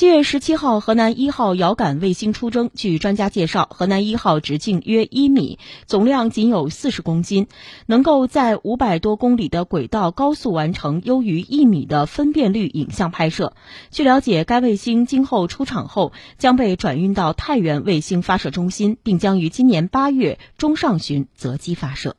七月十七号河南一号遥感卫星出征。据专家介绍河南一号直径约一米总量仅有四十公斤能够在五百多公里的轨道高速完成优于一米的分辨率影像拍摄。据了解该卫星今后出厂后将被转运到太原卫星发射中心并将于今年八月中上旬择机发射。